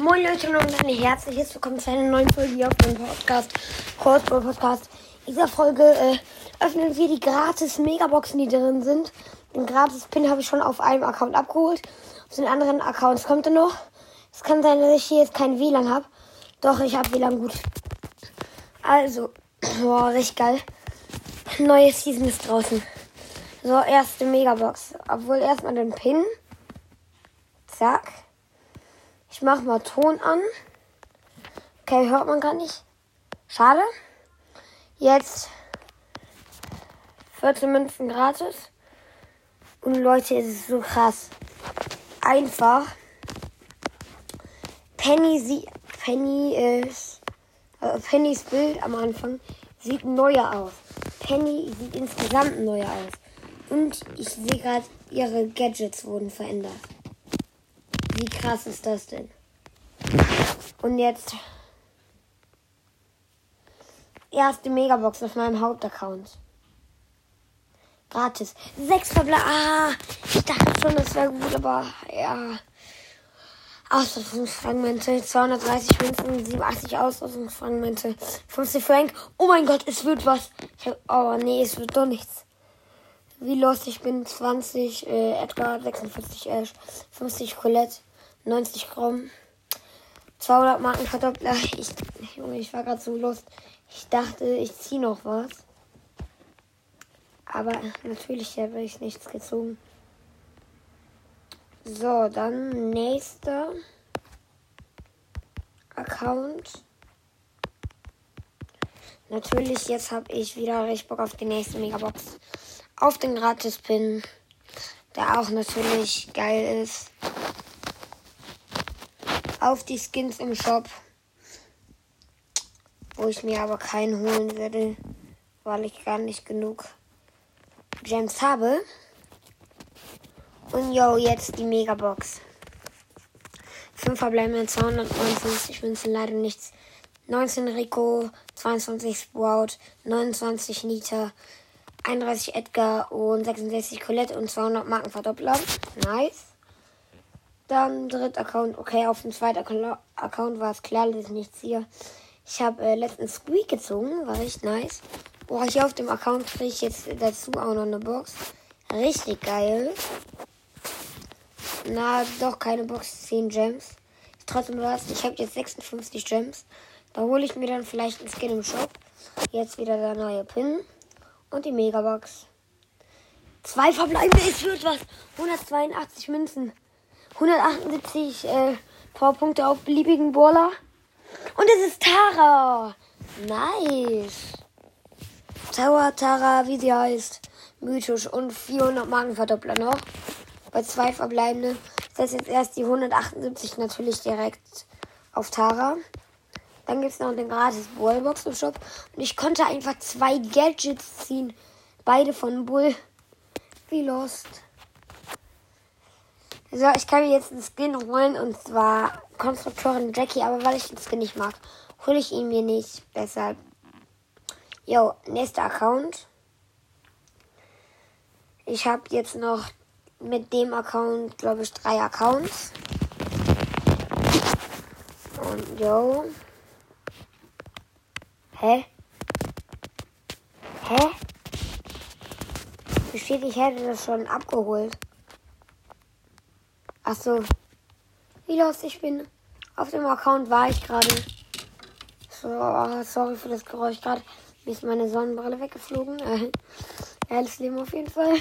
Moin Leute und ein herzliches Willkommen zu einer neuen Folge hier auf dem Podcast, Crossball Podcast. In dieser Folge äh, öffnen wir die gratis Megaboxen, die drin sind. Den gratis Pin habe ich schon auf einem Account abgeholt. Auf den anderen Accounts kommt er noch. Es kann sein, dass ich hier jetzt kein WLAN habe. Doch, ich habe WLAN gut. Also, boah, richtig geil. Neue Season ist draußen. So, erste Megabox. Obwohl erstmal den Pin. Zack. Ich mach mal Ton an. Okay, hört man gar nicht. Schade. Jetzt 14 Münzen gratis. Und Leute, es ist so krass. Einfach. Penny sieht. Penny ist. Äh, Pennys Bild am Anfang sieht neuer aus. Penny sieht insgesamt neuer aus. Und ich sehe gerade, ihre Gadgets wurden verändert. Wie krass ist das denn? Und jetzt erste Megabox auf meinem Hauptaccount. Gratis. Sechs Verbleib. Ah, ich dachte schon, das wäre gut, aber ja. Ausrüstungsfragmente, 230 Münzen, 87 Ausrüstungsfragmente, 50 Frank. Oh mein Gott, es wird was. Oh nee, es wird doch nichts. Wie los, ich bin 20 äh, Edgar, 46 Ash, 50 Colette, 90 Chrom, 200 Marken Verdoppler. Ich, Junge, ich war gerade so lust. Ich dachte, ich ziehe noch was. Aber natürlich habe ich nichts gezogen. So, dann nächster Account. Natürlich, jetzt habe ich wieder richtig Bock auf die nächste Megabox. Auf den Gratis-Pin, der auch natürlich geil ist. Auf die Skins im Shop, wo ich mir aber keinen holen werde, weil ich gar nicht genug Gems habe. Und yo, jetzt die Megabox. 5 verbleibende 259 Münzen, leider nichts. 19 Rico, 22 Sprout, 29 Nita, 31 Edgar und 66 Colette und 200 Markenverdoppler. Nice. Dann dritter Account. Okay, auf dem zweiten Account war es klar, dass ich nichts hier. Ich habe äh, letztens Squeak gezogen, war echt nice. Boah, hier auf dem Account kriege ich jetzt dazu auch noch eine Box. Richtig geil. Na, doch keine Box, 10 Gems. Trotzdem was. Ich habe jetzt 56 Gems. Da hole ich mir dann vielleicht einen Skin im Shop. Jetzt wieder der neue Pin. Und die Megabox. Zwei verbleibende, es wird was. 182 Münzen. 178 äh, auf beliebigen Brawler. Und es ist Tara. Nice. Tower, Tara, wie sie heißt. Mythisch und 400 Magenverdoppler noch bei zwei verbleibenden. Das jetzt erst die 178 natürlich direkt auf Tara. Dann gibt es noch den gratis Ballbox im Shop. Und ich konnte einfach zwei Gadgets ziehen. Beide von Bull. Wie lost. So, ich kann mir jetzt einen Skin holen. Und zwar Konstrukteurin Jackie. Aber weil ich den Skin nicht mag, hole ich ihn mir nicht. Deshalb. Jo, nächster Account. Ich habe jetzt noch mit dem Account, glaube ich, drei Accounts. Und yo. Hä? Hä? Hier steht, ich hätte das schon abgeholt. Ach so. Wie los, ich bin auf dem Account war ich gerade. So, sorry für das Geräusch gerade. Mir ist meine Sonnenbrille weggeflogen. Äh, Leben auf jeden Fall.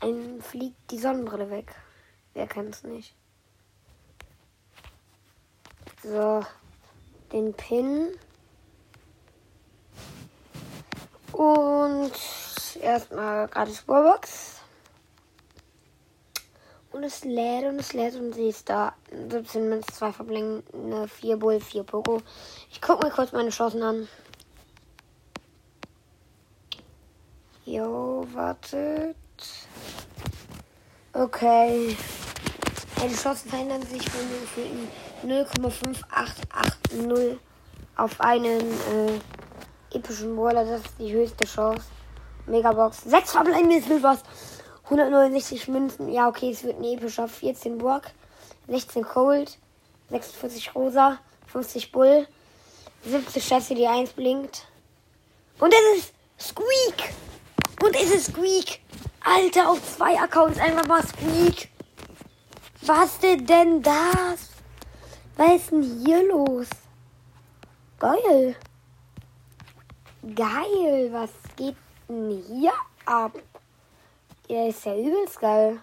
Ein fliegt die Sonnenbrille weg. Wer kennt es nicht? So, den Pin. Und erstmal gratis Warbox. Und es lädt und es lädt und sie ist da. 17 Münzen, 2 Verblingende, 4 Bull, 4 Poco. Ich gucke mir kurz meine Chancen an. Jo, wartet. Okay. Die Chancen verändern sich von 0,5880 auf einen äh, epischen Brawler. Das ist die höchste Chance. Megabox. 6 verbleibende was. 169 Münzen. Ja, okay, es wird ein epischer. 14 Burg. 16 Cold. 46 Rosa, 50 Bull, 70 Chassis, die 1 blinkt. Und es ist Squeak! Und es ist Squeak! Alter, auf zwei Accounts einfach mal Squeak! Was denn das? Was ist denn hier los? Geil! Geil, was geht denn hier ab? Ja, ist ja übelst geil.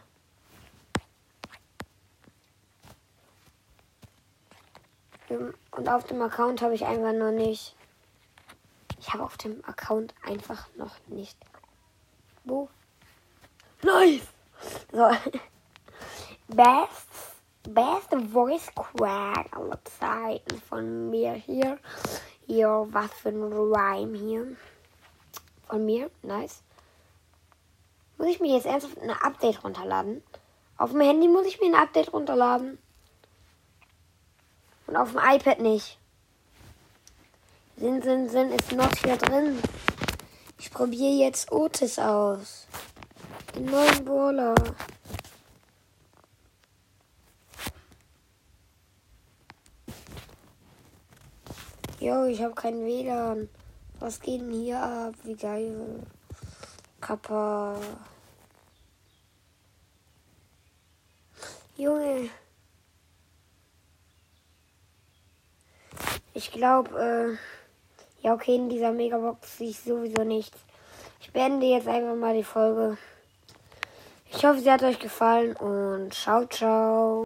Und auf dem Account habe ich einfach noch nicht. Ich habe auf dem Account einfach noch nicht. Wo? Nice! So. Best, best Voice Crack aller Zeiten von mir hier. Hier, was für ein Rhyme hier. Von mir, nice. Muss ich mir jetzt ernsthaft ein Update runterladen? Auf dem Handy muss ich mir ein Update runterladen. Und auf dem iPad nicht. Sinn, Sinn, Sinn ist noch hier drin. Ich probiere jetzt Otis aus. Den neuen Brawler. Jo, ich habe kein WLAN. Was geht denn hier ab? Wie geil. Kappa. Junge. Ich glaube, äh, ja, okay, in dieser Megabox sehe ich sowieso nichts. Ich beende jetzt einfach mal die Folge. Ich hoffe, sie hat euch gefallen und ciao, ciao.